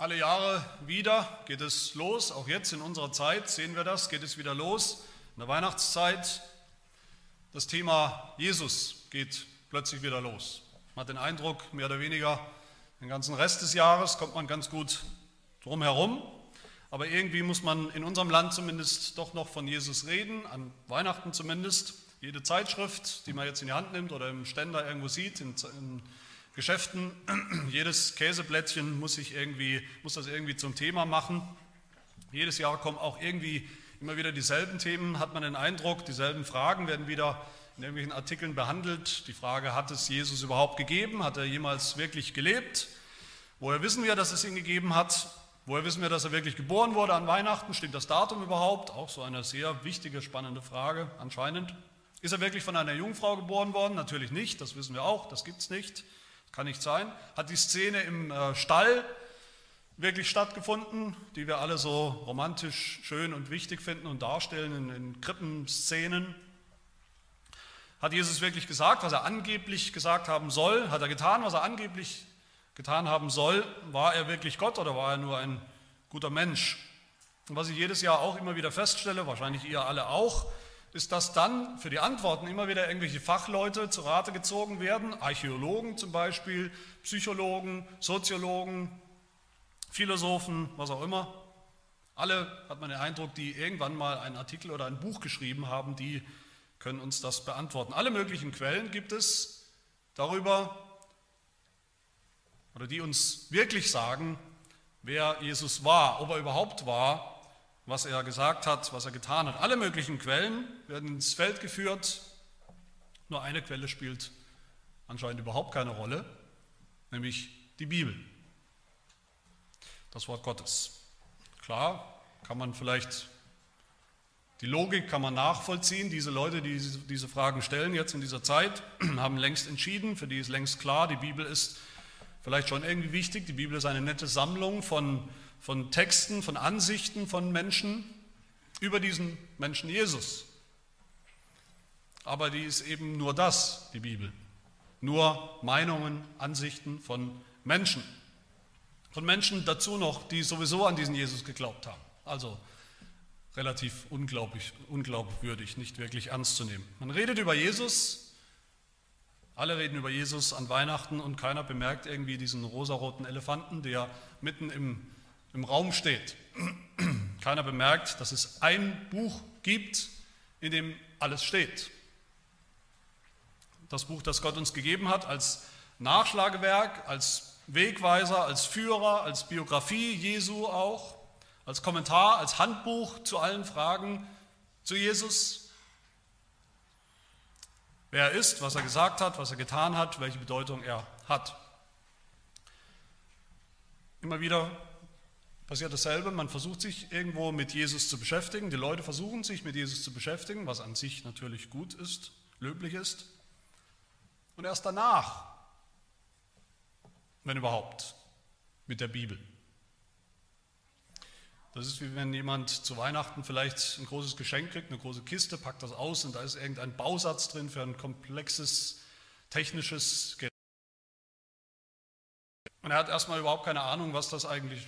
Alle Jahre wieder geht es los, auch jetzt in unserer Zeit sehen wir das, geht es wieder los. In der Weihnachtszeit, das Thema Jesus geht plötzlich wieder los. Man hat den Eindruck, mehr oder weniger den ganzen Rest des Jahres kommt man ganz gut drum herum. Aber irgendwie muss man in unserem Land zumindest doch noch von Jesus reden, an Weihnachten zumindest. Jede Zeitschrift, die man jetzt in die Hand nimmt oder im Ständer irgendwo sieht, in, in Geschäften, jedes Käseblättchen muss, sich irgendwie, muss das irgendwie zum Thema machen. Jedes Jahr kommen auch irgendwie immer wieder dieselben Themen, hat man den Eindruck, dieselben Fragen werden wieder in irgendwelchen Artikeln behandelt. Die Frage, hat es Jesus überhaupt gegeben? Hat er jemals wirklich gelebt? Woher wissen wir, dass es ihn gegeben hat? Woher wissen wir, dass er wirklich geboren wurde an Weihnachten? Stimmt das Datum überhaupt? Auch so eine sehr wichtige, spannende Frage anscheinend. Ist er wirklich von einer Jungfrau geboren worden? Natürlich nicht, das wissen wir auch, das gibt es nicht. Kann nicht sein. Hat die Szene im äh, Stall wirklich stattgefunden, die wir alle so romantisch schön und wichtig finden und darstellen in, in Krippenszenen? Hat Jesus wirklich gesagt, was er angeblich gesagt haben soll? Hat er getan, was er angeblich getan haben soll? War er wirklich Gott oder war er nur ein guter Mensch? Und was ich jedes Jahr auch immer wieder feststelle, wahrscheinlich ihr alle auch, ist, dass dann für die Antworten immer wieder irgendwelche Fachleute zu Rate gezogen werden, Archäologen zum Beispiel, Psychologen, Soziologen, Philosophen, was auch immer. Alle, hat man den Eindruck, die irgendwann mal einen Artikel oder ein Buch geschrieben haben, die können uns das beantworten. Alle möglichen Quellen gibt es darüber, oder die uns wirklich sagen, wer Jesus war, ob er überhaupt war was er gesagt hat, was er getan hat. Alle möglichen Quellen werden ins Feld geführt. Nur eine Quelle spielt anscheinend überhaupt keine Rolle, nämlich die Bibel. Das Wort Gottes. Klar, kann man vielleicht, die Logik kann man nachvollziehen. Diese Leute, die diese Fragen stellen jetzt in dieser Zeit, haben längst entschieden, für die ist längst klar, die Bibel ist vielleicht schon irgendwie wichtig. Die Bibel ist eine nette Sammlung von von Texten, von Ansichten von Menschen über diesen Menschen Jesus. Aber die ist eben nur das, die Bibel. Nur Meinungen, Ansichten von Menschen. Von Menschen dazu noch, die sowieso an diesen Jesus geglaubt haben. Also relativ unglaublich, unglaubwürdig, nicht wirklich ernst zu nehmen. Man redet über Jesus, alle reden über Jesus an Weihnachten und keiner bemerkt irgendwie diesen rosaroten Elefanten, der mitten im im Raum steht. Keiner bemerkt, dass es ein Buch gibt, in dem alles steht. Das Buch, das Gott uns gegeben hat, als Nachschlagewerk, als Wegweiser, als Führer, als Biografie Jesu auch, als Kommentar, als Handbuch zu allen Fragen zu Jesus. Wer er ist, was er gesagt hat, was er getan hat, welche Bedeutung er hat. Immer wieder passiert dasselbe. Man versucht sich irgendwo mit Jesus zu beschäftigen. Die Leute versuchen sich mit Jesus zu beschäftigen, was an sich natürlich gut ist, löblich ist. Und erst danach, wenn überhaupt, mit der Bibel. Das ist wie wenn jemand zu Weihnachten vielleicht ein großes Geschenk kriegt, eine große Kiste, packt das aus und da ist irgendein Bausatz drin für ein komplexes technisches Gerät. Und er hat erstmal überhaupt keine Ahnung, was das eigentlich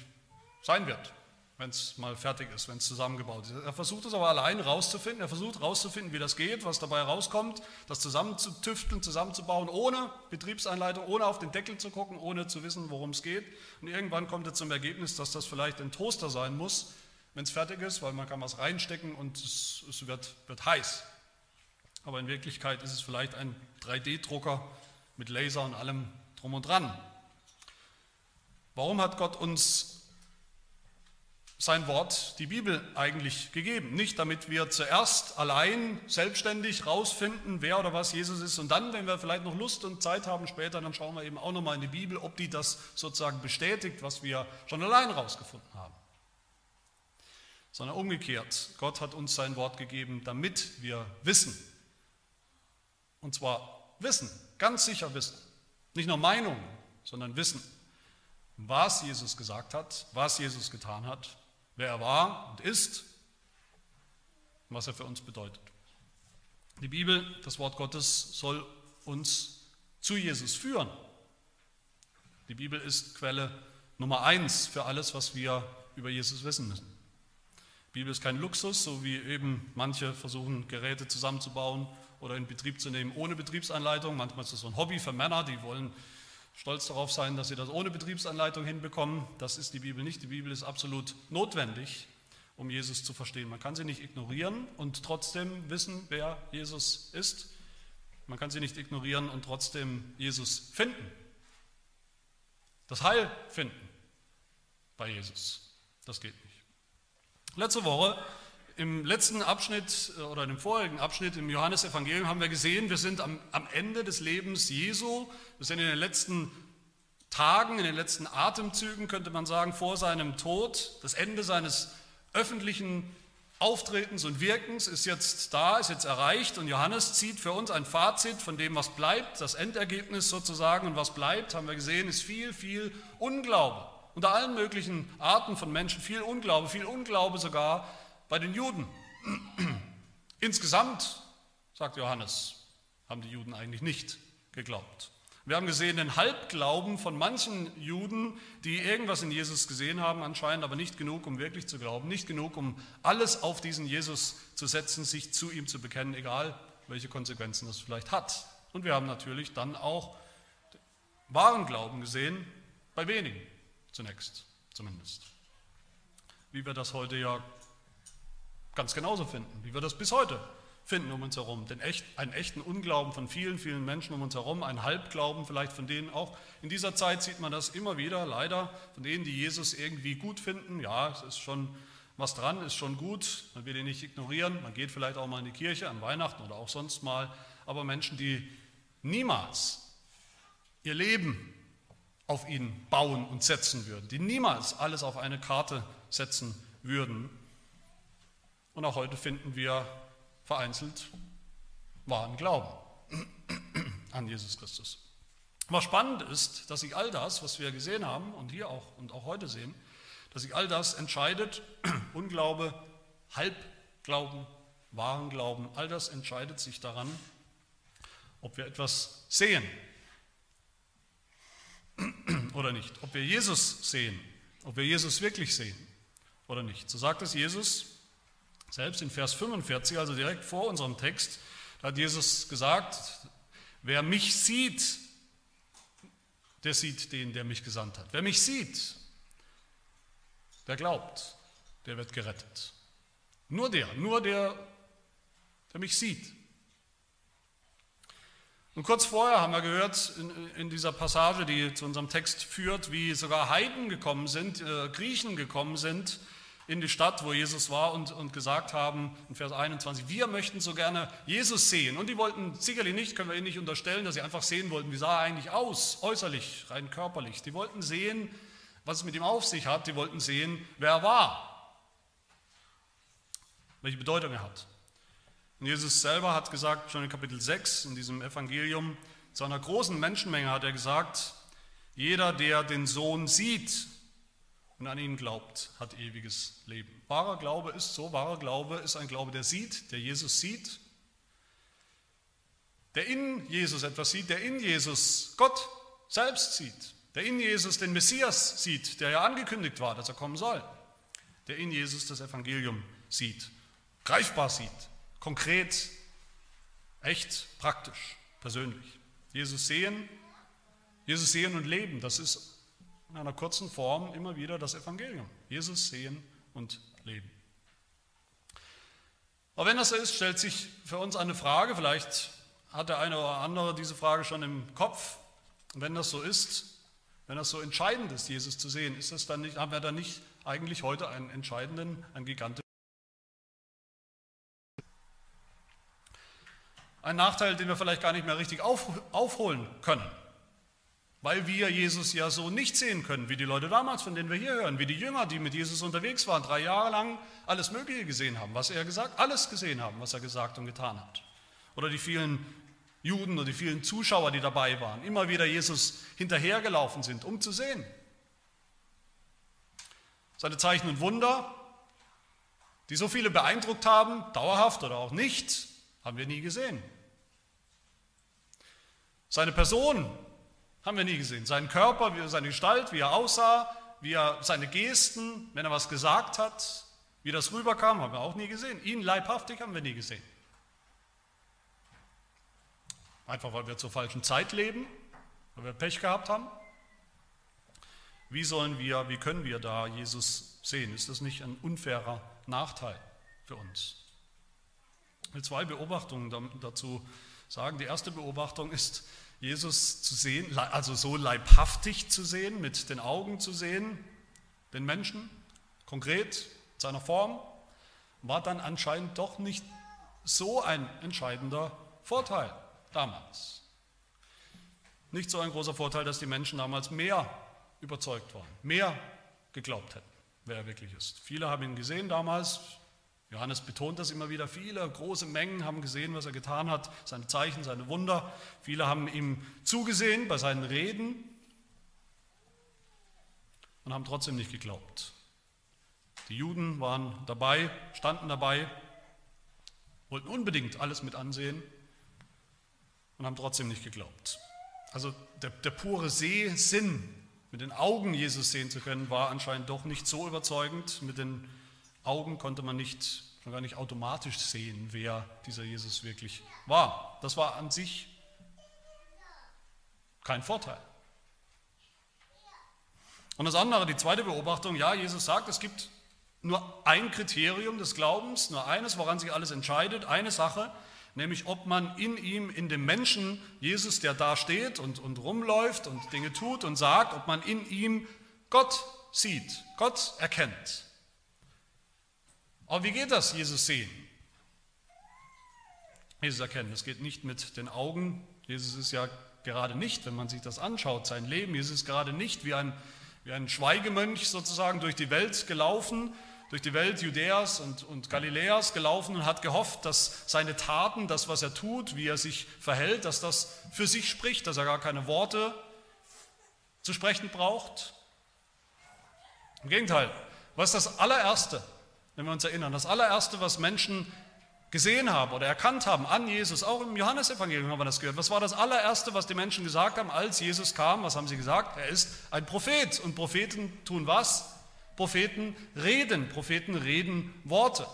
sein wird, wenn es mal fertig ist, wenn es zusammengebaut ist. Er versucht es aber allein rauszufinden. Er versucht rauszufinden, wie das geht, was dabei rauskommt, das zusammenzutüfteln, zusammenzubauen, ohne Betriebseinleitung, ohne auf den Deckel zu gucken, ohne zu wissen, worum es geht. Und irgendwann kommt er zum Ergebnis, dass das vielleicht ein Toaster sein muss, wenn es fertig ist, weil man kann was reinstecken und es, es wird, wird heiß. Aber in Wirklichkeit ist es vielleicht ein 3D-Drucker mit Laser und allem drum und dran. Warum hat Gott uns sein Wort, die Bibel, eigentlich gegeben. Nicht damit wir zuerst allein selbstständig rausfinden, wer oder was Jesus ist und dann, wenn wir vielleicht noch Lust und Zeit haben später, dann schauen wir eben auch nochmal in die Bibel, ob die das sozusagen bestätigt, was wir schon allein rausgefunden haben. Sondern umgekehrt, Gott hat uns sein Wort gegeben, damit wir wissen. Und zwar wissen, ganz sicher wissen. Nicht nur Meinung, sondern wissen, was Jesus gesagt hat, was Jesus getan hat wer er war und ist und was er für uns bedeutet. Die Bibel, das Wort Gottes, soll uns zu Jesus führen. Die Bibel ist Quelle Nummer eins für alles, was wir über Jesus wissen müssen. Die Bibel ist kein Luxus, so wie eben manche versuchen, Geräte zusammenzubauen oder in Betrieb zu nehmen ohne Betriebsanleitung. Manchmal ist das so ein Hobby für Männer, die wollen stolz darauf sein, dass sie das ohne Betriebsanleitung hinbekommen. Das ist die Bibel nicht. Die Bibel ist absolut notwendig, um Jesus zu verstehen. Man kann sie nicht ignorieren und trotzdem wissen, wer Jesus ist. Man kann sie nicht ignorieren und trotzdem Jesus finden. Das Heil finden bei Jesus. Das geht nicht. Letzte Woche im letzten Abschnitt äh, oder im vorigen Abschnitt im Johannesevangelium haben wir gesehen, wir sind am, am Ende des Lebens Jesu, wir sind in den letzten Tagen, in den letzten Atemzügen, könnte man sagen, vor seinem Tod. Das Ende seines öffentlichen Auftretens und Wirkens ist jetzt da, ist jetzt erreicht und Johannes zieht für uns ein Fazit von dem, was bleibt, das Endergebnis sozusagen und was bleibt, haben wir gesehen, ist viel, viel Unglaube. Unter allen möglichen Arten von Menschen viel Unglaube, viel Unglaube sogar bei den Juden. Insgesamt, sagt Johannes, haben die Juden eigentlich nicht geglaubt. Wir haben gesehen den Halbglauben von manchen Juden, die irgendwas in Jesus gesehen haben, anscheinend aber nicht genug, um wirklich zu glauben, nicht genug, um alles auf diesen Jesus zu setzen, sich zu ihm zu bekennen, egal welche Konsequenzen das vielleicht hat. Und wir haben natürlich dann auch wahren Glauben gesehen, bei wenigen zunächst zumindest. Wie wir das heute ja ganz genauso finden, wie wir das bis heute finden um uns herum. Den echt, einen echten Unglauben von vielen, vielen Menschen um uns herum, ein Halbglauben vielleicht von denen auch. In dieser Zeit sieht man das immer wieder, leider, von denen, die Jesus irgendwie gut finden. Ja, es ist schon was dran, ist schon gut, man will ihn nicht ignorieren, man geht vielleicht auch mal in die Kirche an Weihnachten oder auch sonst mal, aber Menschen, die niemals ihr Leben auf ihn bauen und setzen würden, die niemals alles auf eine Karte setzen würden, und auch heute finden wir vereinzelt wahren Glauben an Jesus Christus. Was spannend ist, dass sich all das, was wir gesehen haben und hier auch und auch heute sehen, dass sich all das entscheidet, Unglaube, Halbglauben, wahren Glauben, all das entscheidet sich daran, ob wir etwas sehen oder nicht, ob wir Jesus sehen, ob wir Jesus wirklich sehen oder nicht. So sagt es Jesus selbst in Vers 45, also direkt vor unserem Text, da hat Jesus gesagt, wer mich sieht, der sieht den, der mich gesandt hat. Wer mich sieht, der glaubt, der wird gerettet. Nur der, nur der, der mich sieht. Und kurz vorher haben wir gehört in, in, dieser Passage, die zu unserem Text führt, wie sogar Heiden gekommen sind, äh, Griechen gekommen sind in die Stadt, wo Jesus war und, und gesagt haben, in Vers 21, wir möchten so gerne Jesus sehen. Und die wollten sicherlich nicht, können wir ihnen nicht unterstellen, dass sie einfach sehen wollten, wie sah er eigentlich aus, äußerlich, rein körperlich. Die wollten sehen, was es mit ihm auf sich hat. Die wollten sehen, wer er war, welche Bedeutung er hat. Und Jesus selber hat gesagt, schon in Kapitel 6 in diesem Evangelium, zu einer großen Menschenmenge hat er gesagt, jeder, der den Sohn sieht und an ihn glaubt, hat ewiges Leben. Wahrer Glaube ist so, wahrer Glaube ist ein Glaube, der sieht, der Jesus sieht, der in Jesus etwas sieht, der in Jesus Gott selbst sieht, der in Jesus den Messias sieht, der ja angekündigt war, dass er kommen soll, der in Jesus das Evangelium sieht, greifbar sieht, konkret, echt, praktisch, persönlich. Jesus sehen, Jesus sehen und leben, das ist in einer kurzen Form immer wieder das Evangelium. Jesus sehen und leben. Aber wenn das so ist, stellt sich für uns eine Frage, vielleicht hat der eine oder andere diese Frage schon im Kopf. Wenn das so ist, wenn das so entscheidend ist, Jesus zu sehen, ist das dann nicht, haben wir dann nicht eigentlich heute einen entscheidenden, einen gigantischen Ein Nachteil, den wir vielleicht gar nicht mehr richtig auf, aufholen können weil wir Jesus ja so nicht sehen können, wie die Leute damals, von denen wir hier hören, wie die Jünger, die mit Jesus unterwegs waren, drei Jahre lang alles Mögliche gesehen haben, was er gesagt, alles gesehen haben, was er gesagt und getan hat. Oder die vielen Juden oder die vielen Zuschauer, die dabei waren, immer wieder Jesus hinterhergelaufen sind, um zu sehen. Seine Zeichen und Wunder, die so viele beeindruckt haben, dauerhaft oder auch nicht, haben wir nie gesehen. Seine Person, haben wir nie gesehen. Seinen Körper, seine Gestalt, wie er aussah, wie er seine Gesten, wenn er was gesagt hat, wie das rüberkam, haben wir auch nie gesehen. Ihn leibhaftig haben wir nie gesehen. Einfach weil wir zur falschen Zeit leben, weil wir Pech gehabt haben. Wie sollen wir, wie können wir da Jesus sehen? Ist das nicht ein unfairer Nachteil für uns? Ich will zwei Beobachtungen dazu sagen. Die erste Beobachtung ist, Jesus zu sehen, also so leibhaftig zu sehen, mit den Augen zu sehen, den Menschen, konkret, seiner Form, war dann anscheinend doch nicht so ein entscheidender Vorteil damals. Nicht so ein großer Vorteil, dass die Menschen damals mehr überzeugt waren, mehr geglaubt hätten, wer er wirklich ist. Viele haben ihn gesehen damals, Johannes betont das immer wieder, viele große Mengen haben gesehen, was er getan hat, seine Zeichen, seine Wunder. Viele haben ihm zugesehen bei seinen Reden und haben trotzdem nicht geglaubt. Die Juden waren dabei, standen dabei, wollten unbedingt alles mit ansehen und haben trotzdem nicht geglaubt. Also der, der pure Sehsinn, mit den Augen Jesus sehen zu können, war anscheinend doch nicht so überzeugend. Mit den Augen konnte man nicht, schon gar nicht automatisch sehen, wer dieser Jesus wirklich war. Das war an sich kein Vorteil. Und das andere, die zweite Beobachtung, ja, Jesus sagt, es gibt nur ein Kriterium des Glaubens, nur eines, woran sich alles entscheidet, eine Sache, nämlich ob man in ihm, in dem Menschen Jesus, der da steht und, und rumläuft und Dinge tut und sagt, ob man in ihm Gott sieht, Gott erkennt. Aber wie geht das, Jesus sehen? Jesus erkennen, es geht nicht mit den Augen. Jesus ist ja gerade nicht, wenn man sich das anschaut, sein Leben, Jesus ist gerade nicht wie ein, wie ein Schweigemönch sozusagen durch die Welt gelaufen, durch die Welt Judäas und, und Galiläas gelaufen und hat gehofft, dass seine Taten, das, was er tut, wie er sich verhält, dass das für sich spricht, dass er gar keine Worte zu sprechen braucht. Im Gegenteil, was ist das allererste, wenn wir uns erinnern, das allererste, was Menschen gesehen haben oder erkannt haben an Jesus, auch im Johannesevangelium haben wir das gehört. Was war das allererste, was die Menschen gesagt haben, als Jesus kam? Was haben sie gesagt? Er ist ein Prophet. Und Propheten tun was? Propheten reden, Propheten reden Worte.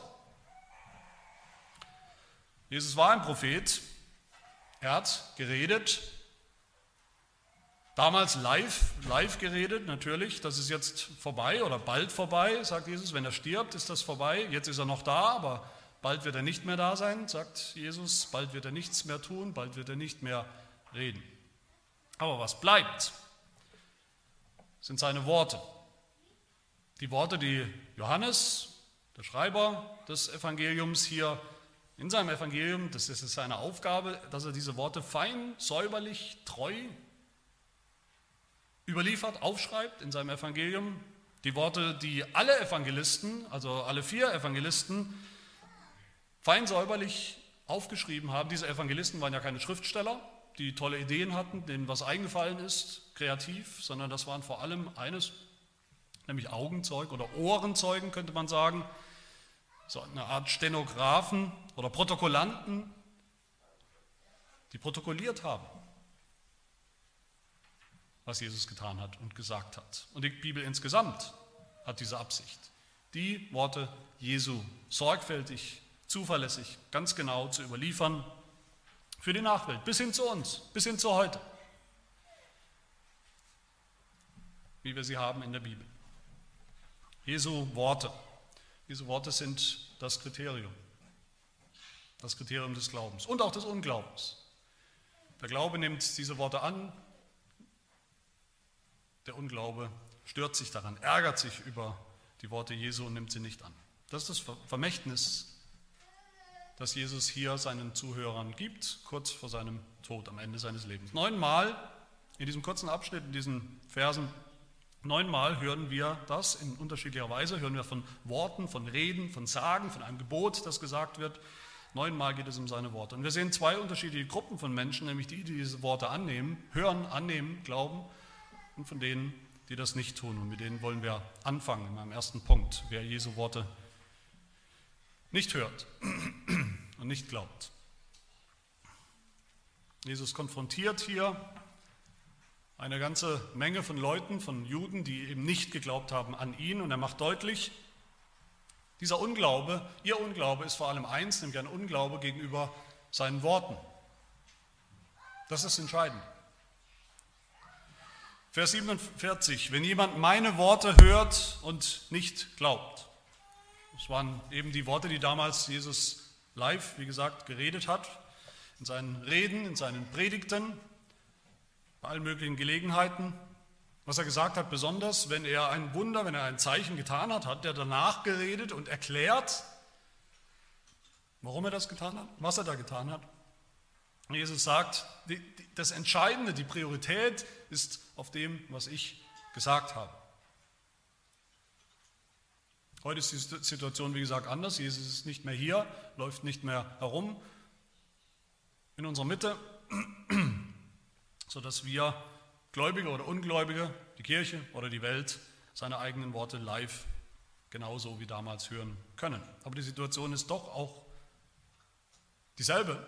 Jesus war ein Prophet, er hat geredet, damals live, live geredet, natürlich, das ist jetzt vorbei oder bald vorbei, sagt Jesus, wenn er stirbt, ist das vorbei, jetzt ist er noch da, aber bald wird er nicht mehr da sein, sagt Jesus, bald wird er nichts mehr tun, bald wird er nicht mehr reden. Aber was bleibt, sind seine Worte. Die Worte, die Johannes, der Schreiber des Evangeliums hier in seinem Evangelium, das ist seine Aufgabe, dass er diese Worte fein, säuberlich, treu überliefert, aufschreibt in seinem Evangelium. Die Worte, die alle Evangelisten, also alle vier Evangelisten, fein säuberlich aufgeschrieben haben. Diese Evangelisten waren ja keine Schriftsteller, die tolle Ideen hatten, denen was eingefallen ist, kreativ, sondern das waren vor allem eines nämlich Augenzeugen oder Ohrenzeugen könnte man sagen, so eine Art Stenografen oder Protokollanten, die protokolliert haben, was Jesus getan hat und gesagt hat. Und die Bibel insgesamt hat diese Absicht, die Worte Jesu sorgfältig, zuverlässig, ganz genau zu überliefern für die Nachwelt, bis hin zu uns, bis hin zu heute, wie wir sie haben in der Bibel. Jesu Worte. Diese Worte sind das Kriterium. Das Kriterium des Glaubens und auch des Unglaubens. Der Glaube nimmt diese Worte an, der Unglaube stört sich daran, ärgert sich über die Worte Jesu und nimmt sie nicht an. Das ist das Vermächtnis, das Jesus hier seinen Zuhörern gibt, kurz vor seinem Tod, am Ende seines Lebens. Neunmal in diesem kurzen Abschnitt, in diesen Versen, Neunmal hören wir das in unterschiedlicher Weise, hören wir von Worten, von Reden, von Sagen, von einem Gebot, das gesagt wird. Neunmal geht es um seine Worte. Und wir sehen zwei unterschiedliche Gruppen von Menschen, nämlich die, die diese Worte annehmen, hören, annehmen, glauben, und von denen, die das nicht tun. Und mit denen wollen wir anfangen in meinem ersten Punkt, wer Jesu Worte nicht hört und nicht glaubt. Jesus konfrontiert hier eine ganze Menge von Leuten, von Juden, die eben nicht geglaubt haben an ihn. Und er macht deutlich, dieser Unglaube, ihr Unglaube ist vor allem eins, nämlich ein Unglaube gegenüber seinen Worten. Das ist entscheidend. Vers 47, wenn jemand meine Worte hört und nicht glaubt. Das waren eben die Worte, die damals Jesus live, wie gesagt, geredet hat, in seinen Reden, in seinen Predigten, bei allen möglichen Gelegenheiten. Was er gesagt hat, besonders, wenn er ein Wunder, wenn er ein Zeichen getan hat, hat er danach geredet und erklärt, warum er das getan hat, was er da getan hat. Jesus sagt, das Entscheidende, die Priorität ist auf dem, was ich gesagt habe. Heute ist die Situation, wie gesagt, anders. Jesus ist nicht mehr hier, läuft nicht mehr herum in unserer Mitte, sodass wir Gläubige oder Ungläubige, die Kirche oder die Welt, seine eigenen Worte live genauso wie damals hören können. Aber die Situation ist doch auch dieselbe,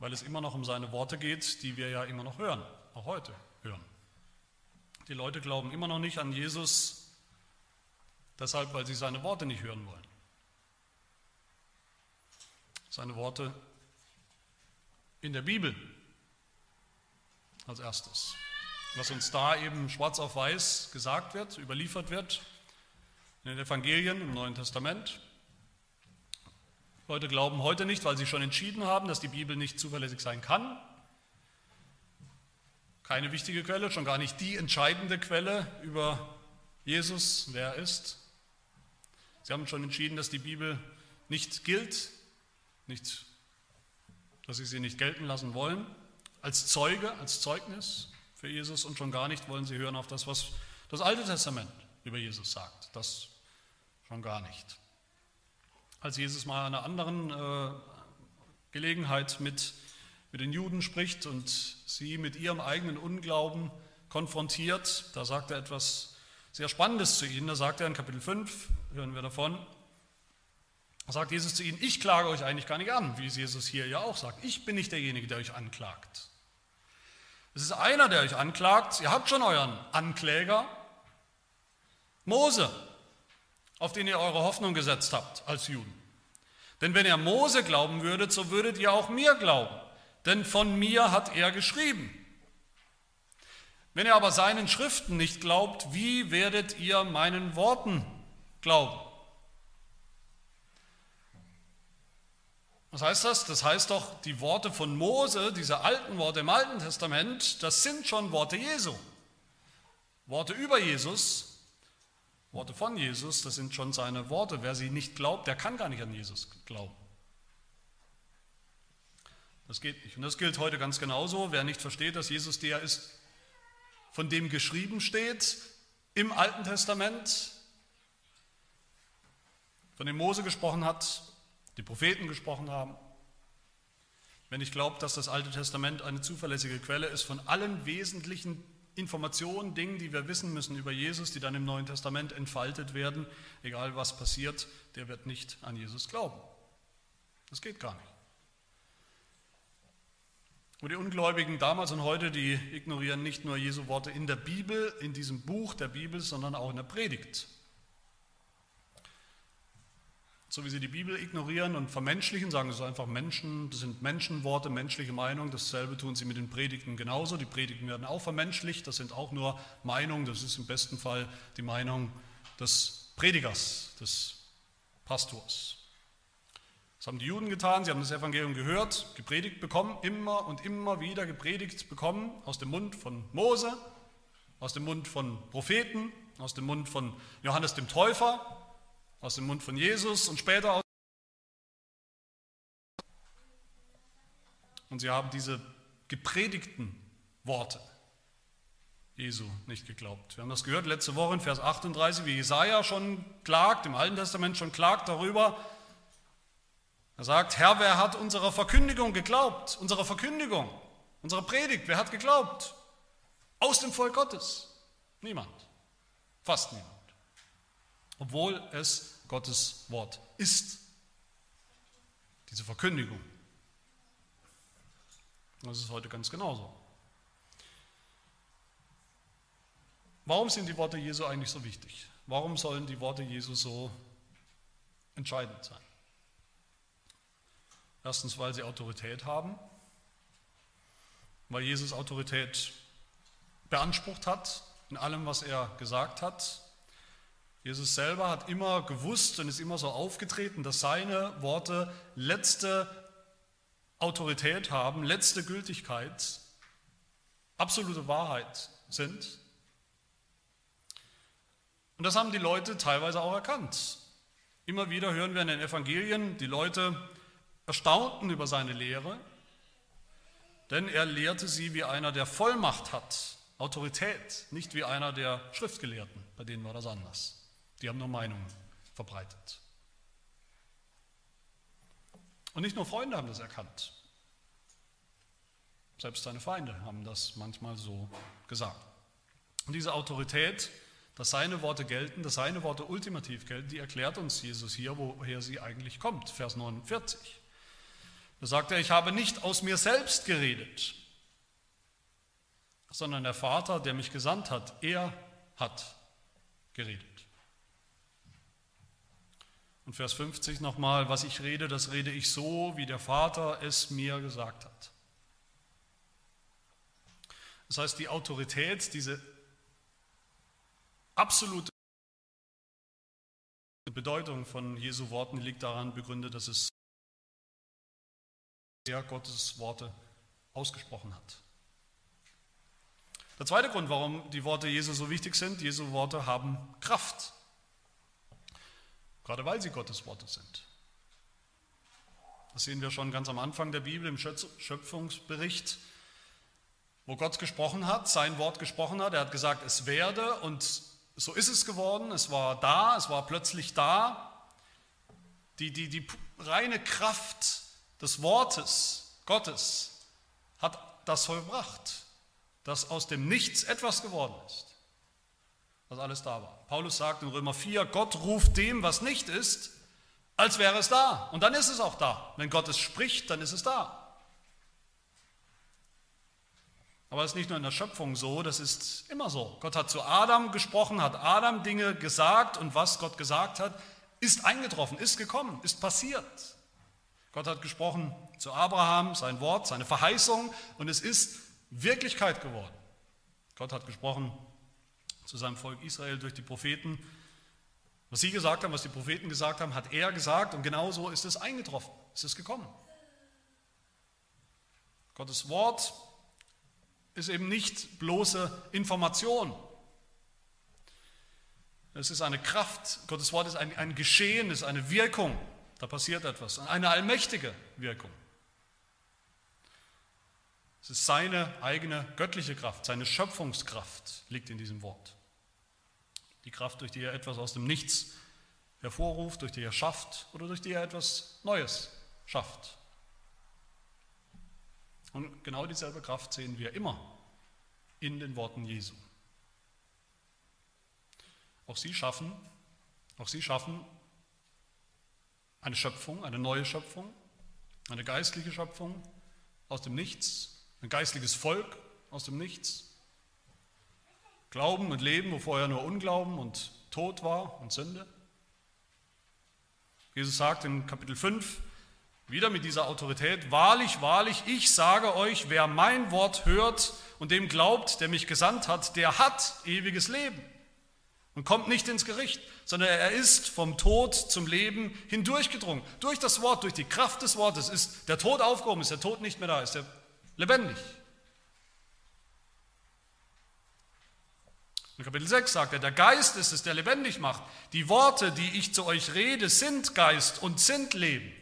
weil es immer noch um seine Worte geht, die wir ja immer noch hören, auch heute hören. Die Leute glauben immer noch nicht an Jesus, deshalb, weil sie seine Worte nicht hören wollen. Seine Worte in der Bibel als erstes. Was uns da eben schwarz auf weiß gesagt wird, überliefert wird, in den Evangelien im Neuen Testament. Leute glauben heute nicht, weil sie schon entschieden haben, dass die Bibel nicht zuverlässig sein kann. Keine wichtige Quelle, schon gar nicht die entscheidende Quelle über Jesus, wer er ist. Sie haben schon entschieden, dass die Bibel nicht gilt, nicht, dass sie sie nicht gelten lassen wollen als Zeuge, als Zeugnis für Jesus und schon gar nicht wollen sie hören auf das, was das Alte Testament über Jesus sagt. Das schon gar nicht. Als Jesus mal an einer anderen äh, Gelegenheit mit, mit den Juden spricht und sie mit ihrem eigenen Unglauben konfrontiert, da sagt er etwas sehr Spannendes zu ihnen. Da sagt er in Kapitel 5, hören wir davon, da sagt Jesus zu ihnen, ich klage euch eigentlich gar nicht an, wie Jesus hier ja auch sagt. Ich bin nicht derjenige, der euch anklagt. Es ist einer, der euch anklagt. Ihr habt schon euren Ankläger, Mose, auf den ihr eure Hoffnung gesetzt habt als Juden. Denn wenn ihr Mose glauben würdet, so würdet ihr auch mir glauben. Denn von mir hat er geschrieben. Wenn ihr aber seinen Schriften nicht glaubt, wie werdet ihr meinen Worten glauben? Was heißt das? Das heißt doch, die Worte von Mose, diese alten Worte im Alten Testament, das sind schon Worte Jesu. Worte über Jesus, Worte von Jesus, das sind schon seine Worte. Wer sie nicht glaubt, der kann gar nicht an Jesus glauben. Das geht nicht. Und das gilt heute ganz genauso. Wer nicht versteht, dass Jesus der ist, von dem geschrieben steht im Alten Testament, von dem Mose gesprochen hat, die Propheten gesprochen haben, wenn ich glaube, dass das Alte Testament eine zuverlässige Quelle ist von allen wesentlichen Informationen, Dingen, die wir wissen müssen über Jesus, die dann im Neuen Testament entfaltet werden, egal was passiert, der wird nicht an Jesus glauben. Das geht gar nicht. Und die Ungläubigen damals und heute, die ignorieren nicht nur Jesu Worte in der Bibel, in diesem Buch der Bibel, sondern auch in der Predigt. So wie sie die Bibel ignorieren und vermenschlichen, sagen es einfach Menschen, das sind Menschenworte, menschliche Meinung. Dasselbe tun sie mit den Predigten genauso. Die Predigten werden auch vermenschlicht, das sind auch nur Meinungen, das ist im besten Fall die Meinung des Predigers, des Pastors. Das haben die Juden getan, sie haben das Evangelium gehört, gepredigt bekommen, immer und immer wieder gepredigt bekommen, aus dem Mund von Mose, aus dem Mund von Propheten, aus dem Mund von Johannes dem Täufer, aus dem Mund von Jesus und später aus. Und sie haben diese gepredigten Worte Jesu nicht geglaubt. Wir haben das gehört letzte Woche in Vers 38, wie Jesaja schon klagt, im Alten Testament schon klagt darüber. Er sagt: Herr, wer hat unserer Verkündigung geglaubt? Unserer Verkündigung, unserer Predigt, wer hat geglaubt? Aus dem Volk Gottes? Niemand. Fast niemand. Obwohl es Gottes Wort ist. Diese Verkündigung. Das ist heute ganz genauso. Warum sind die Worte Jesu eigentlich so wichtig? Warum sollen die Worte Jesu so entscheidend sein? Erstens, weil sie Autorität haben, weil Jesus Autorität beansprucht hat in allem, was er gesagt hat. Jesus selber hat immer gewusst und ist immer so aufgetreten, dass seine Worte letzte Autorität haben, letzte Gültigkeit, absolute Wahrheit sind. Und das haben die Leute teilweise auch erkannt. Immer wieder hören wir in den Evangelien, die Leute erstaunten über seine Lehre, denn er lehrte sie wie einer, der Vollmacht hat, Autorität, nicht wie einer der Schriftgelehrten, bei denen war das anders. Die haben nur Meinungen verbreitet. Und nicht nur Freunde haben das erkannt. Selbst seine Feinde haben das manchmal so gesagt. Und diese Autorität, dass seine Worte gelten, dass seine Worte ultimativ gelten, die erklärt uns Jesus hier, woher sie eigentlich kommt. Vers 49. Da sagt er, ich habe nicht aus mir selbst geredet, sondern der Vater, der mich gesandt hat, er hat geredet. Und Vers 50 nochmal, was ich rede, das rede ich so, wie der Vater es mir gesagt hat. Das heißt, die Autorität, diese absolute Bedeutung von Jesu Worten liegt daran begründet, dass es er Gottes Worte ausgesprochen hat. Der zweite Grund, warum die Worte Jesu so wichtig sind, Jesu Worte haben Kraft. Gerade weil sie Gottes Worte sind. Das sehen wir schon ganz am Anfang der Bibel im Schöpfungsbericht wo Gott gesprochen hat, sein Wort gesprochen hat. Er hat gesagt, es werde und so ist es geworden. Es war da, es war plötzlich da. Die, die, die reine Kraft des Wortes Gottes hat das vollbracht, dass aus dem Nichts etwas geworden ist, was alles da war. Paulus sagt in Römer 4, Gott ruft dem, was nicht ist, als wäre es da. Und dann ist es auch da. Wenn Gott es spricht, dann ist es da. Aber es ist nicht nur in der Schöpfung so, das ist immer so. Gott hat zu Adam gesprochen, hat Adam Dinge gesagt und was Gott gesagt hat, ist eingetroffen, ist gekommen, ist passiert. Gott hat gesprochen zu Abraham, sein Wort, seine Verheißung und es ist Wirklichkeit geworden. Gott hat gesprochen zu seinem Volk Israel durch die Propheten. Was sie gesagt haben, was die Propheten gesagt haben, hat er gesagt und genau so ist es eingetroffen, ist es gekommen. Gottes Wort ist eben nicht bloße Information. Es ist eine Kraft, Gottes Wort ist ein, ein Geschehen, ist eine Wirkung, da passiert etwas, eine allmächtige Wirkung. Es ist seine eigene göttliche Kraft, seine Schöpfungskraft liegt in diesem Wort. Die Kraft, durch die er etwas aus dem Nichts hervorruft, durch die er schafft oder durch die er etwas Neues schafft. Und genau dieselbe Kraft sehen wir immer in den Worten Jesu. Auch sie schaffen, auch sie schaffen eine Schöpfung, eine neue Schöpfung, eine geistliche Schöpfung aus dem Nichts, ein geistliches Volk aus dem Nichts. Glauben und Leben, wo vorher nur Unglauben und Tod war und Sünde. Jesus sagt in Kapitel 5, wieder mit dieser Autorität, wahrlich, wahrlich, ich sage euch, wer mein Wort hört und dem glaubt, der mich gesandt hat, der hat ewiges Leben und kommt nicht ins Gericht, sondern er ist vom Tod zum Leben hindurchgedrungen. Durch das Wort, durch die Kraft des Wortes ist der Tod aufgehoben, ist der Tod nicht mehr da, ist er lebendig. In Kapitel 6 sagt er, der Geist ist es, der lebendig macht. Die Worte, die ich zu euch rede, sind Geist und sind Leben.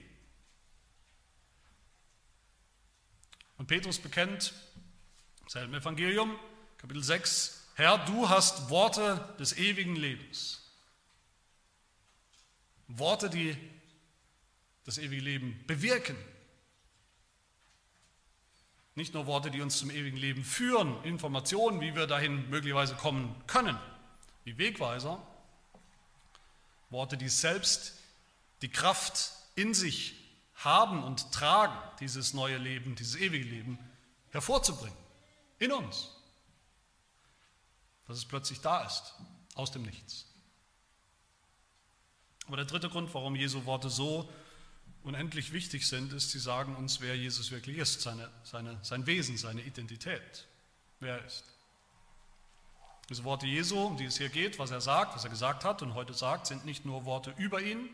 Und Petrus bekennt, selben Evangelium, Kapitel 6, Herr, du hast Worte des ewigen Lebens. Worte, die das ewige Leben bewirken. Nicht nur Worte, die uns zum ewigen Leben führen, Informationen, wie wir dahin möglicherweise kommen können, wie Wegweiser. Worte, die selbst die Kraft in sich haben und tragen, dieses neue Leben, dieses ewige Leben hervorzubringen. In uns. Dass es plötzlich da ist, aus dem Nichts. Aber der dritte Grund, warum Jesu Worte so unendlich wichtig sind, ist, sie sagen uns, wer Jesus wirklich ist, seine, seine, sein Wesen, seine Identität, wer er ist. Diese Worte Jesu, um die es hier geht, was er sagt, was er gesagt hat und heute sagt, sind nicht nur Worte über ihn,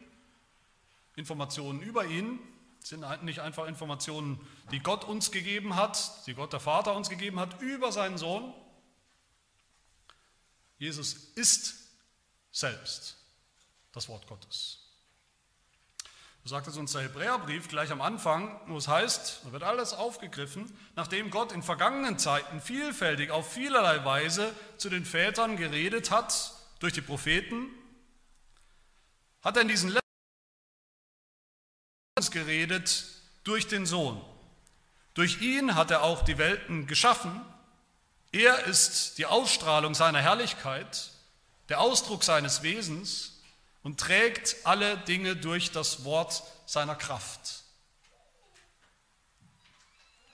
Informationen über ihn, sind nicht einfach Informationen, die Gott uns gegeben hat, die Gott der Vater uns gegeben hat, über seinen Sohn. Jesus ist selbst das Wort Gottes. So sagt es uns der Hebräerbrief gleich am Anfang, wo es heißt, da wird alles aufgegriffen, nachdem Gott in vergangenen Zeiten vielfältig auf vielerlei Weise zu den Vätern geredet hat, durch die Propheten, hat er in diesen letzten geredet durch den Sohn. Durch ihn hat er auch die Welten geschaffen. Er ist die Ausstrahlung seiner Herrlichkeit, der Ausdruck seines Wesens und trägt alle Dinge durch das Wort seiner Kraft.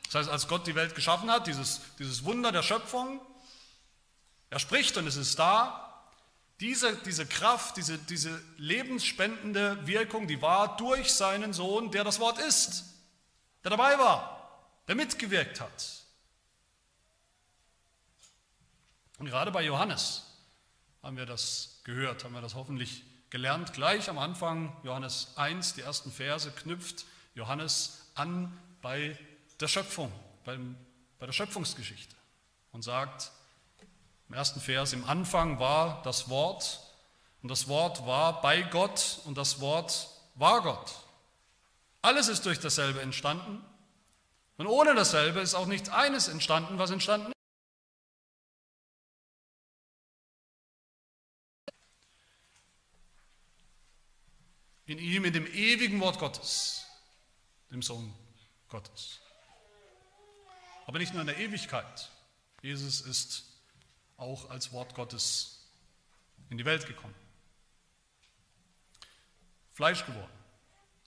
Das heißt, als Gott die Welt geschaffen hat, dieses, dieses Wunder der Schöpfung, er spricht und es ist da, diese, diese Kraft, diese, diese lebensspendende Wirkung, die war durch seinen Sohn, der das Wort ist, der dabei war, der mitgewirkt hat. Und gerade bei Johannes haben wir das gehört, haben wir das hoffentlich gelernt. Gleich am Anfang, Johannes 1, die ersten Verse, knüpft Johannes an bei der Schöpfung, beim, bei der Schöpfungsgeschichte und sagt im ersten Vers, im Anfang war das Wort und das Wort war bei Gott und das Wort war Gott. Alles ist durch dasselbe entstanden und ohne dasselbe ist auch nichts eines entstanden, was entstanden ist. In ihm, in dem ewigen Wort Gottes, dem Sohn Gottes. Aber nicht nur in der Ewigkeit. Jesus ist auch als Wort Gottes in die Welt gekommen. Fleisch geworden,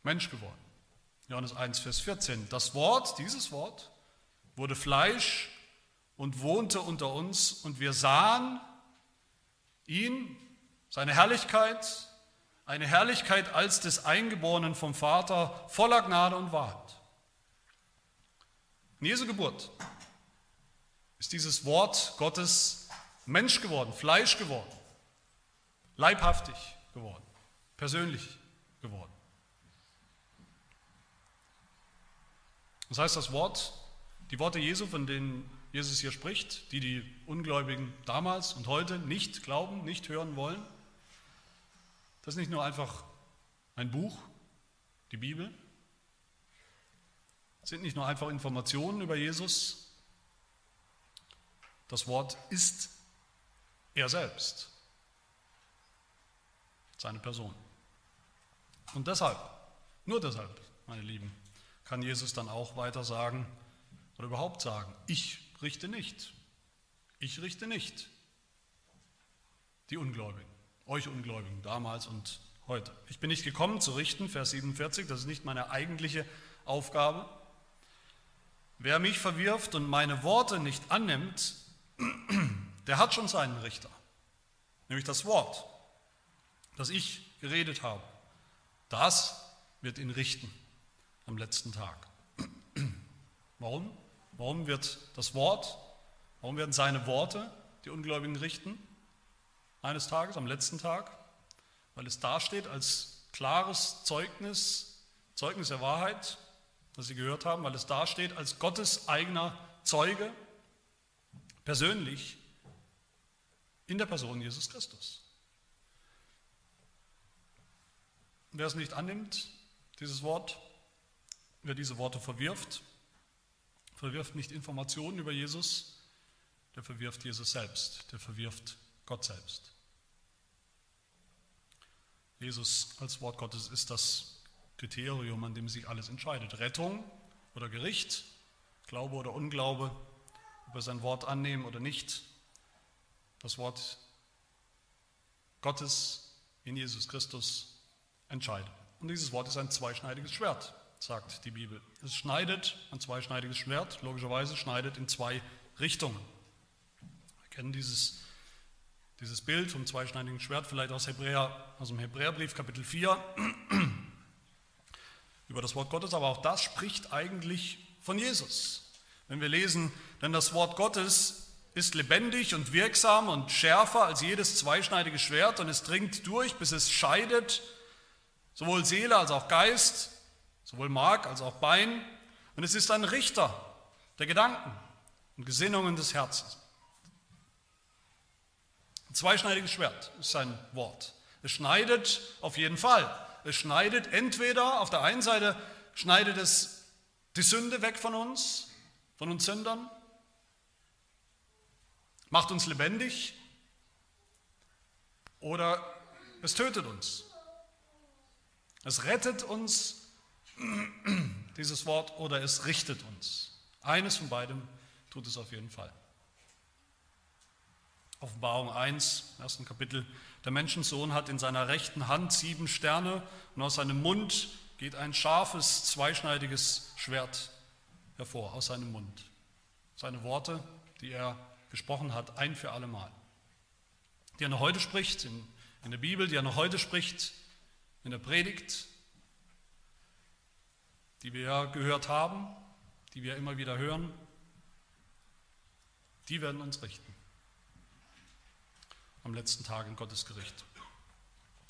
Mensch geworden. Johannes 1, Vers 14. Das Wort, dieses Wort, wurde Fleisch und wohnte unter uns und wir sahen ihn, seine Herrlichkeit, eine Herrlichkeit als des Eingeborenen vom Vater, voller Gnade und Wahrheit. In Jesu Geburt ist dieses Wort Gottes Mensch geworden, Fleisch geworden, leibhaftig geworden, persönlich geworden. Das heißt, das Wort, die Worte Jesu, von denen Jesus hier spricht, die die Ungläubigen damals und heute nicht glauben, nicht hören wollen, das ist nicht nur einfach ein Buch, die Bibel. Das sind nicht nur einfach Informationen über Jesus. Das Wort ist er selbst, seine Person. Und deshalb, nur deshalb, meine Lieben, kann Jesus dann auch weiter sagen oder überhaupt sagen, ich richte nicht, ich richte nicht die Ungläubigen euch Ungläubigen damals und heute. Ich bin nicht gekommen zu richten, Vers 47, das ist nicht meine eigentliche Aufgabe. Wer mich verwirft und meine Worte nicht annimmt, der hat schon seinen Richter, nämlich das Wort, das ich geredet habe. Das wird ihn richten am letzten Tag. Warum? Warum wird das Wort, warum werden seine Worte die Ungläubigen richten? Eines Tages, am letzten Tag, weil es dasteht als klares Zeugnis, Zeugnis der Wahrheit, das Sie gehört haben, weil es dasteht als Gottes eigener Zeuge, persönlich, in der Person Jesus Christus. Wer es nicht annimmt, dieses Wort, wer diese Worte verwirft, verwirft nicht Informationen über Jesus, der verwirft Jesus selbst, der verwirft Gott selbst. Jesus als Wort Gottes ist das Kriterium, an dem sich alles entscheidet. Rettung oder Gericht, Glaube oder Unglaube, ob wir sein Wort annehmen oder nicht. Das Wort Gottes in Jesus Christus entscheidet. Und dieses Wort ist ein zweischneidiges Schwert, sagt die Bibel. Es schneidet, ein zweischneidiges Schwert, logischerweise schneidet in zwei Richtungen. Wir kennen dieses dieses Bild vom zweischneidigen Schwert vielleicht aus, Hebräer, aus dem Hebräerbrief Kapitel 4 über das Wort Gottes, aber auch das spricht eigentlich von Jesus. Wenn wir lesen, denn das Wort Gottes ist lebendig und wirksam und schärfer als jedes zweischneidige Schwert und es dringt durch, bis es scheidet, sowohl Seele als auch Geist, sowohl Mark als auch Bein. Und es ist ein Richter der Gedanken und Gesinnungen des Herzens. Zweischneidiges Schwert ist sein Wort. Es schneidet auf jeden Fall. Es schneidet entweder auf der einen Seite schneidet es die Sünde weg von uns, von uns Sündern, macht uns lebendig oder es tötet uns. Es rettet uns, dieses Wort, oder es richtet uns. Eines von beidem tut es auf jeden Fall. Offenbarung 1, ersten Kapitel. Der Menschensohn hat in seiner rechten Hand sieben Sterne und aus seinem Mund geht ein scharfes, zweischneidiges Schwert hervor, aus seinem Mund. Seine Worte, die er gesprochen hat, ein für alle Mal. Die er noch heute spricht, in, in der Bibel, die er noch heute spricht, in der Predigt, die wir gehört haben, die wir immer wieder hören, die werden uns richten am letzten Tag in Gottes Gericht.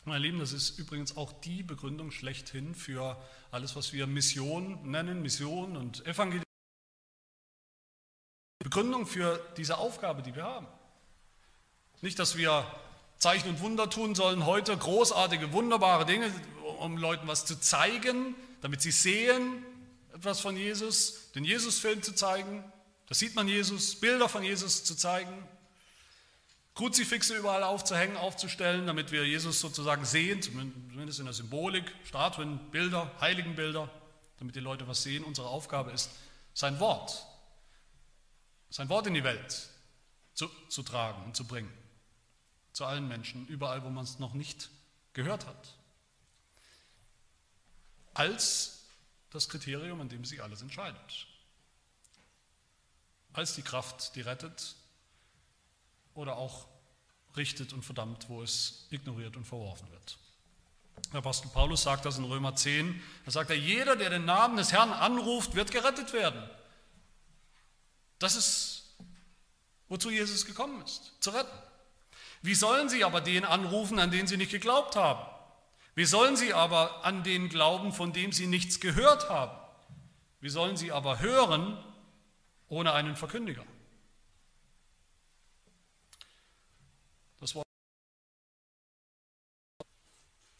Meine Lieben, das ist übrigens auch die Begründung schlechthin für alles, was wir Mission nennen, Mission und Evangelisation. Begründung für diese Aufgabe, die wir haben. Nicht, dass wir Zeichen und Wunder tun sollen heute, großartige, wunderbare Dinge, um Leuten was zu zeigen, damit sie sehen etwas von Jesus, den Jesusfilm zu zeigen. Da sieht man Jesus, Bilder von Jesus zu zeigen. Kruzifixe überall aufzuhängen, aufzustellen, damit wir Jesus sozusagen sehen, zumindest in der Symbolik, Statuen, Bilder, Heiligenbilder, damit die Leute was sehen. Unsere Aufgabe ist, sein Wort, sein Wort in die Welt zu, zu tragen und zu bringen. Zu allen Menschen, überall, wo man es noch nicht gehört hat. Als das Kriterium, an dem sich alles entscheidet. Als die Kraft, die rettet oder auch richtet und verdammt, wo es ignoriert und verworfen wird. Der Apostel Paulus sagt das in Römer 10. Da sagt er, jeder, der den Namen des Herrn anruft, wird gerettet werden. Das ist, wozu Jesus gekommen ist, zu retten. Wie sollen sie aber den anrufen, an den sie nicht geglaubt haben? Wie sollen sie aber an den glauben, von dem sie nichts gehört haben? Wie sollen sie aber hören ohne einen Verkündiger?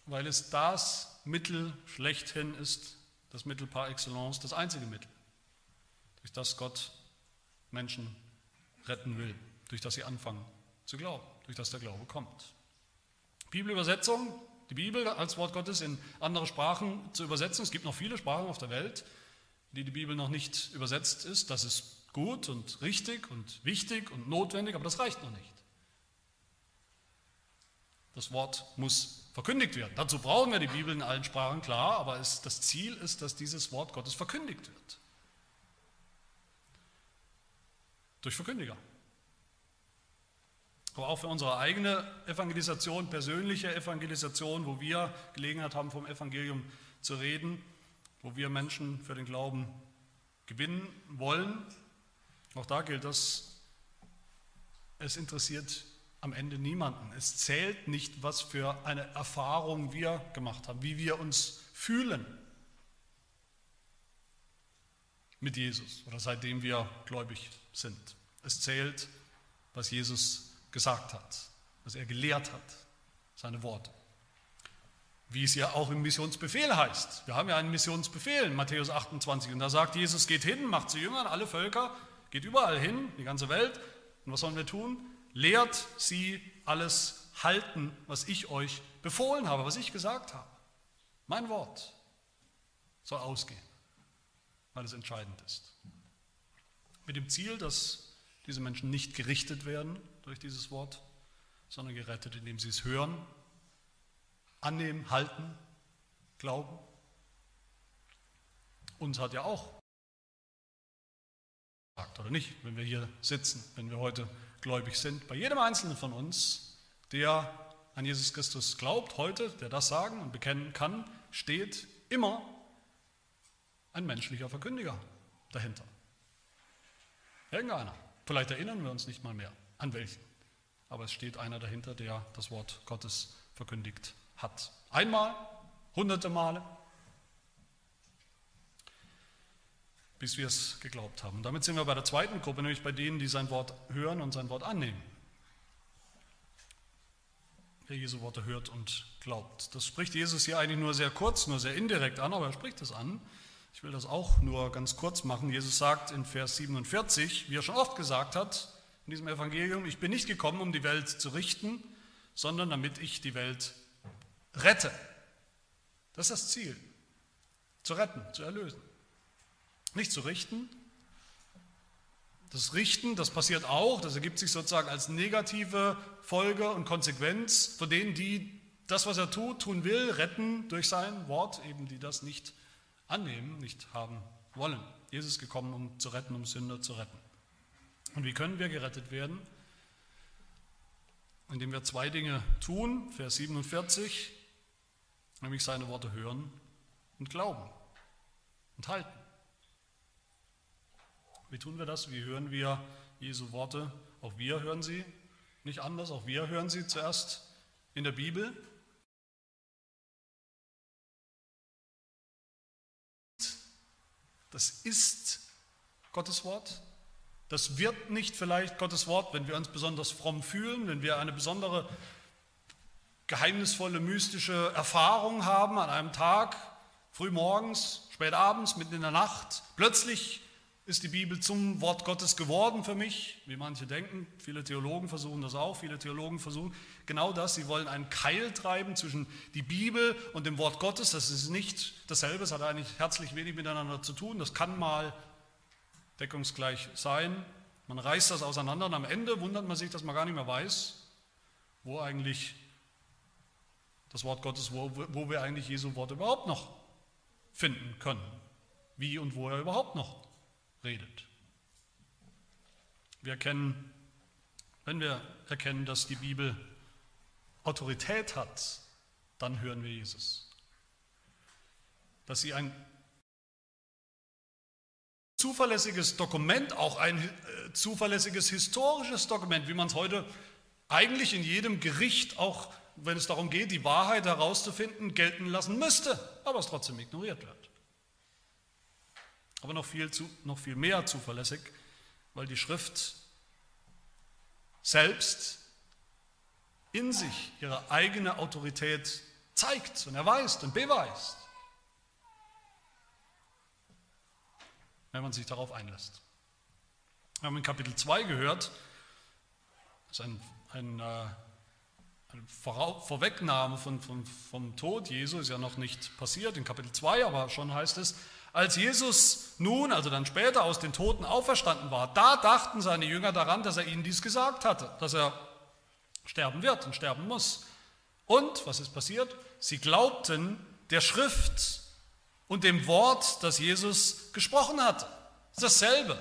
Weil es das Mittel schlechthin ist, das Mittel par excellence, das einzige Mittel, durch das Gott Menschen retten will, durch das sie anfangen zu glauben, durch das der Glaube kommt. Bibelübersetzung, die Bibel als Wort Gottes in andere Sprachen zu übersetzen. Es gibt noch viele Sprachen auf der Welt, die die Bibel noch nicht übersetzt ist. Das ist gut und richtig und wichtig und notwendig, aber das reicht noch nicht. Das Wort muss verkündigt werden. Dazu brauchen wir die Bibel in allen Sprachen, klar, aber es, das Ziel ist, dass dieses Wort Gottes verkündigt wird. Durch Verkündiger. Aber auch für unsere eigene Evangelisation, persönliche Evangelisation, wo wir Gelegenheit haben, vom Evangelium zu reden, wo wir Menschen für den Glauben gewinnen wollen. Auch da gilt das, es interessiert am Ende niemanden. Es zählt nicht, was für eine Erfahrung wir gemacht haben, wie wir uns fühlen mit Jesus oder seitdem wir gläubig sind. Es zählt, was Jesus gesagt hat, was er gelehrt hat, seine Worte. Wie es ja auch im Missionsbefehl heißt. Wir haben ja einen Missionsbefehl in Matthäus 28 und da sagt Jesus, geht hin, macht zu Jüngern, alle Völker, geht überall hin, die ganze Welt. Und was sollen wir tun? Lehrt sie alles halten, was ich euch befohlen habe, was ich gesagt habe. Mein Wort soll ausgehen, weil es entscheidend ist. Mit dem Ziel, dass diese Menschen nicht gerichtet werden durch dieses Wort, sondern gerettet, indem sie es hören, annehmen, halten, glauben. Uns hat ja auch oder nicht, wenn wir hier sitzen, wenn wir heute gläubig sind, bei jedem Einzelnen von uns der an Jesus Christus glaubt, heute, der das sagen und bekennen kann, steht immer ein menschlicher Verkündiger dahinter. Irgendeiner. Vielleicht erinnern wir uns nicht mal mehr an welchen. Aber es steht einer dahinter, der das Wort Gottes verkündigt hat. Einmal, hunderte Male, bis wir es geglaubt haben. Und damit sind wir bei der zweiten Gruppe, nämlich bei denen, die sein Wort hören und sein Wort annehmen. Wer Jesu Worte hört und glaubt. Das spricht Jesus hier eigentlich nur sehr kurz, nur sehr indirekt an, aber er spricht es an. Ich will das auch nur ganz kurz machen. Jesus sagt in Vers 47, wie er schon oft gesagt hat in diesem Evangelium, ich bin nicht gekommen, um die Welt zu richten, sondern damit ich die Welt rette. Das ist das Ziel. Zu retten, zu erlösen. Nicht zu richten. Das Richten, das passiert auch, das ergibt sich sozusagen als negative Folge und Konsequenz für denen, die das, was er tut, tun will, retten durch sein Wort, eben die das nicht annehmen, nicht haben wollen. Jesus ist gekommen, um zu retten, um Sünder zu retten. Und wie können wir gerettet werden? Indem wir zwei Dinge tun, Vers 47, nämlich seine Worte hören und glauben und halten. Wie tun wir das? Wie hören wir Jesu Worte? Auch wir hören sie nicht anders, auch wir hören sie zuerst in der Bibel, Das ist Gottes Wort. Das wird nicht vielleicht Gottes Wort, wenn wir uns besonders fromm fühlen, wenn wir eine besondere geheimnisvolle, mystische Erfahrung haben an einem Tag, früh morgens, spät abends, mitten in der Nacht. Plötzlich ist die Bibel zum Wort Gottes geworden für mich, wie manche denken. Viele Theologen versuchen das auch. Viele Theologen versuchen genau das. Sie wollen einen Keil treiben zwischen die Bibel und dem Wort Gottes. Das ist nicht dasselbe. Es hat eigentlich herzlich wenig miteinander zu tun. Das kann mal deckungsgleich sein. Man reißt das auseinander und am Ende wundert man sich, dass man gar nicht mehr weiß, wo eigentlich das Wort Gottes, wo, wo wir eigentlich Jesu Wort überhaupt noch finden können. Wie und wo er überhaupt noch redet. Wir erkennen, wenn wir erkennen, dass die Bibel Autorität hat, dann hören wir Jesus. Dass sie ein zuverlässiges Dokument, auch ein äh, zuverlässiges historisches Dokument, wie man es heute eigentlich in jedem Gericht, auch wenn es darum geht, die Wahrheit herauszufinden, gelten lassen müsste, aber es trotzdem ignoriert wird aber noch viel, noch viel mehr zuverlässig, weil die Schrift selbst in sich ihre eigene Autorität zeigt und erweist und beweist, wenn man sich darauf einlässt. Wir haben in Kapitel 2 gehört, das ist ein, ein, äh, eine Vorwegnahme von, von, vom Tod Jesu, ist ja noch nicht passiert in Kapitel 2, aber schon heißt es, als Jesus nun, also dann später aus den Toten auferstanden war, da dachten seine Jünger daran, dass er ihnen dies gesagt hatte, dass er sterben wird und sterben muss. Und, was ist passiert? Sie glaubten der Schrift und dem Wort, das Jesus gesprochen hatte. Das ist dasselbe.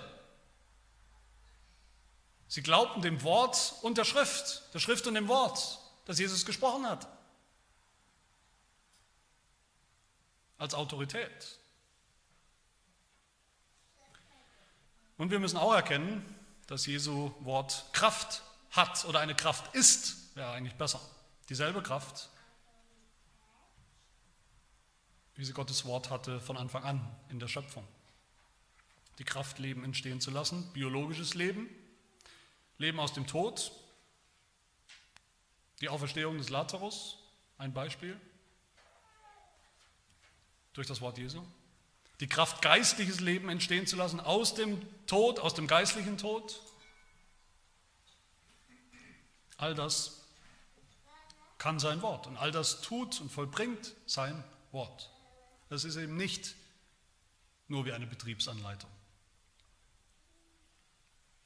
Sie glaubten dem Wort und der Schrift, der Schrift und dem Wort, das Jesus gesprochen hat. Als Autorität. Und wir müssen auch erkennen, dass Jesu Wort Kraft hat oder eine Kraft ist, wäre eigentlich besser. Dieselbe Kraft, wie sie Gottes Wort hatte von Anfang an in der Schöpfung. Die Kraft, Leben entstehen zu lassen, biologisches Leben, Leben aus dem Tod, die Auferstehung des Lazarus, ein Beispiel, durch das Wort Jesu die Kraft, geistliches Leben entstehen zu lassen aus dem Tod, aus dem geistlichen Tod. All das kann sein Wort und all das tut und vollbringt sein Wort. Das ist eben nicht nur wie eine Betriebsanleitung,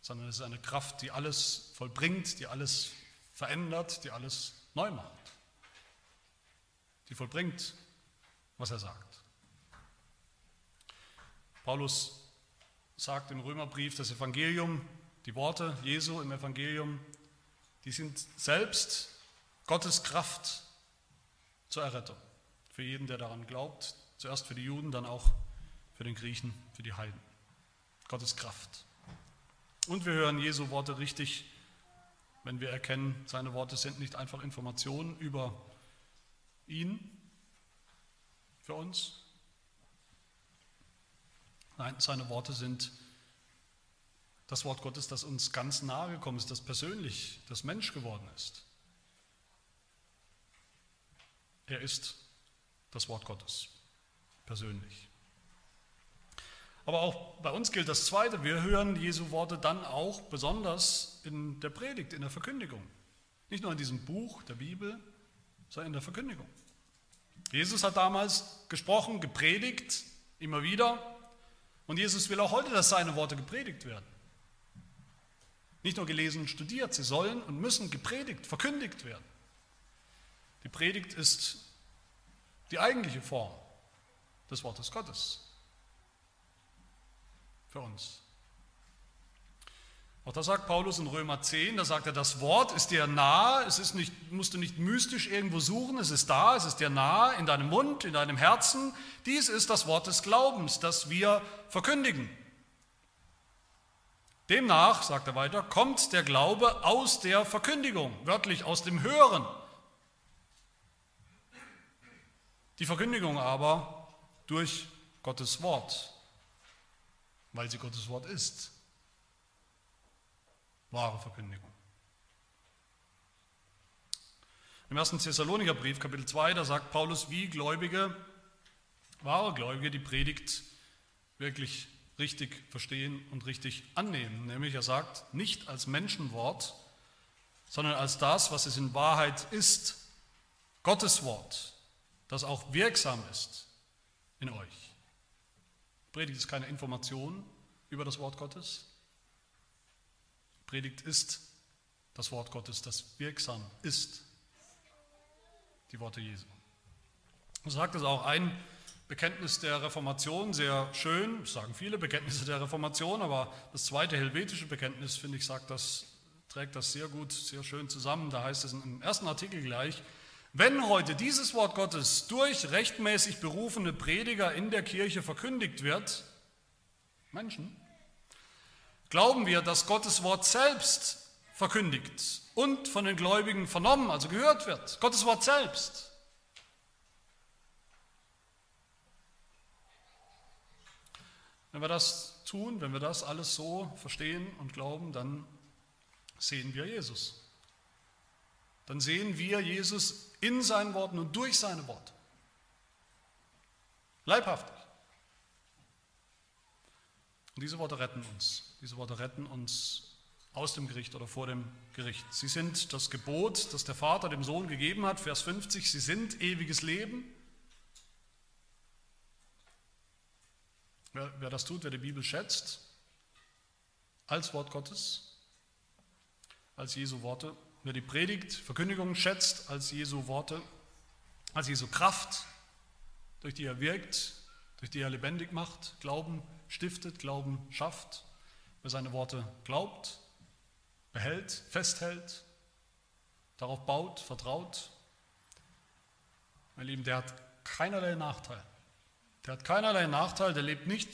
sondern es ist eine Kraft, die alles vollbringt, die alles verändert, die alles neu macht, die vollbringt, was er sagt. Paulus sagt im Römerbrief, das Evangelium, die Worte Jesu im Evangelium, die sind selbst Gottes Kraft zur Errettung. Für jeden, der daran glaubt. Zuerst für die Juden, dann auch für den Griechen, für die Heiden. Gottes Kraft. Und wir hören Jesu Worte richtig, wenn wir erkennen, seine Worte sind nicht einfach Informationen über ihn für uns. Nein, seine Worte sind das Wort Gottes, das uns ganz nahe gekommen ist, das persönlich, das Mensch geworden ist. Er ist das Wort Gottes, persönlich. Aber auch bei uns gilt das Zweite, wir hören Jesu Worte dann auch besonders in der Predigt, in der Verkündigung. Nicht nur in diesem Buch der Bibel, sondern in der Verkündigung. Jesus hat damals gesprochen, gepredigt, immer wieder. Und Jesus will auch heute, dass seine Worte gepredigt werden. Nicht nur gelesen und studiert, sie sollen und müssen gepredigt, verkündigt werden. Die Predigt ist die eigentliche Form des Wortes Gottes für uns. Auch das sagt Paulus in Römer 10, da sagt er, das Wort ist dir nahe, es ist nicht, musst du nicht mystisch irgendwo suchen, es ist da, es ist dir nahe, in deinem Mund, in deinem Herzen. Dies ist das Wort des Glaubens, das wir verkündigen. Demnach, sagt er weiter, kommt der Glaube aus der Verkündigung, wörtlich aus dem Hören. Die Verkündigung aber durch Gottes Wort, weil sie Gottes Wort ist. Wahre Verkündigung. Im ersten Thessaloniker Brief, Kapitel 2, da sagt Paulus, wie Gläubige, wahre Gläubige, die Predigt wirklich richtig verstehen und richtig annehmen. Nämlich er sagt, nicht als Menschenwort, sondern als das, was es in Wahrheit ist, Gottes Wort, das auch wirksam ist in euch. Predigt ist keine Information über das Wort Gottes, Predigt ist das Wort Gottes, das wirksam ist. Die Worte Jesu. So sagt es auch ein Bekenntnis der Reformation, sehr schön, das sagen viele Bekenntnisse der Reformation, aber das zweite helvetische Bekenntnis, finde ich, sagt das, trägt das sehr gut, sehr schön zusammen. Da heißt es im ersten Artikel gleich, wenn heute dieses Wort Gottes durch rechtmäßig berufene Prediger in der Kirche verkündigt wird, Menschen, glauben wir, dass Gottes Wort selbst verkündigt und von den Gläubigen vernommen, also gehört wird. Gottes Wort selbst. Wenn wir das tun, wenn wir das alles so verstehen und glauben, dann sehen wir Jesus. Dann sehen wir Jesus in seinen Worten und durch seine Worte. Leibhaftig. Und diese Worte retten uns. Diese Worte retten uns aus dem Gericht oder vor dem Gericht. Sie sind das Gebot, das der Vater dem Sohn gegeben hat, Vers 50, sie sind ewiges Leben. Wer, wer das tut, wer die Bibel schätzt, als Wort Gottes, als Jesu Worte, wer die Predigt, Verkündigung schätzt, als Jesu Worte, als Jesu Kraft, durch die er wirkt, durch die er lebendig macht, Glauben stiftet, Glauben schafft, wer seine Worte glaubt, behält, festhält, darauf baut, vertraut, mein Lieben, der hat keinerlei Nachteil. Der hat keinerlei Nachteil, der lebt nicht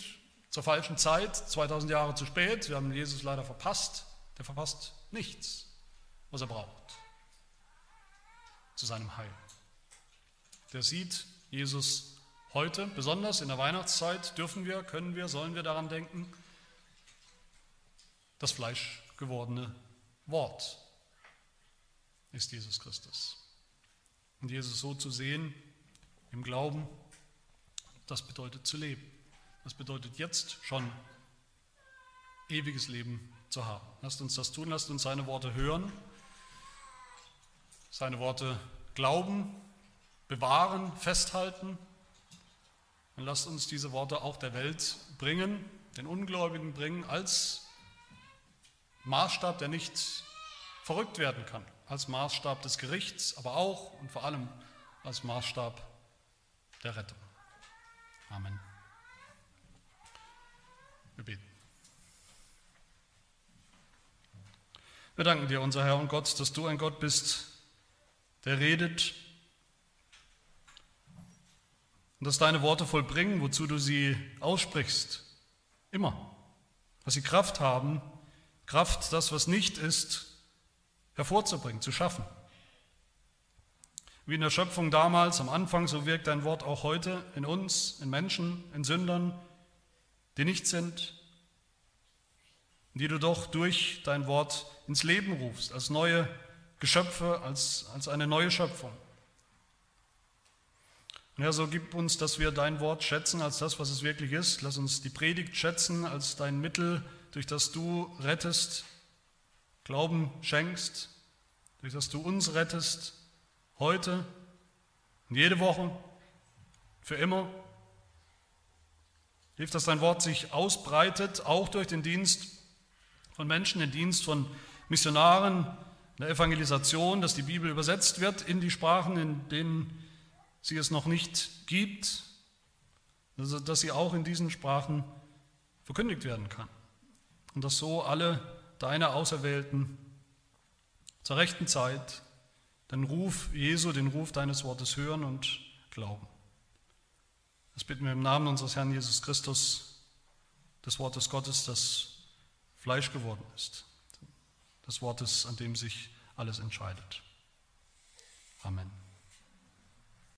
zur falschen Zeit, 2000 Jahre zu spät, wir haben Jesus leider verpasst, der verpasst nichts, was er braucht zu seinem Heil. Der sieht Jesus Heute, besonders in der Weihnachtszeit, dürfen wir, können wir, sollen wir daran denken, das Fleisch gewordene Wort ist Jesus Christus. Und Jesus so zu sehen im Glauben, das bedeutet zu leben. Das bedeutet jetzt schon ewiges Leben zu haben. Lasst uns das tun, lasst uns seine Worte hören, seine Worte glauben, bewahren, festhalten und lasst uns diese Worte auch der Welt bringen, den Ungläubigen bringen, als Maßstab, der nicht verrückt werden kann, als Maßstab des Gerichts, aber auch und vor allem als Maßstab der Rettung. Amen. Wir beten. Wir danken dir, unser Herr und Gott, dass du ein Gott bist, der redet. Und dass deine Worte vollbringen, wozu du sie aussprichst. Immer. Dass sie Kraft haben, Kraft, das, was nicht ist, hervorzubringen, zu schaffen. Wie in der Schöpfung damals, am Anfang, so wirkt dein Wort auch heute in uns, in Menschen, in Sündern, die nicht sind, die du doch durch dein Wort ins Leben rufst, als neue Geschöpfe, als, als eine neue Schöpfung. Und Herr, so gib uns, dass wir dein Wort schätzen als das, was es wirklich ist. Lass uns die Predigt schätzen als dein Mittel, durch das du rettest, Glauben schenkst, durch das du uns rettest, heute jede Woche, für immer. Hilf, dass dein Wort sich ausbreitet, auch durch den Dienst von Menschen, den Dienst von Missionaren, der Evangelisation, dass die Bibel übersetzt wird in die Sprachen, in denen sie es noch nicht gibt, dass sie auch in diesen Sprachen verkündigt werden kann. Und dass so alle deine Auserwählten zur rechten Zeit den Ruf Jesu, den Ruf deines Wortes hören und glauben. Das bitten wir im Namen unseres Herrn Jesus Christus, des Wortes Gottes, das Fleisch geworden ist, des Wortes, an dem sich alles entscheidet. Amen.